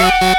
Mo.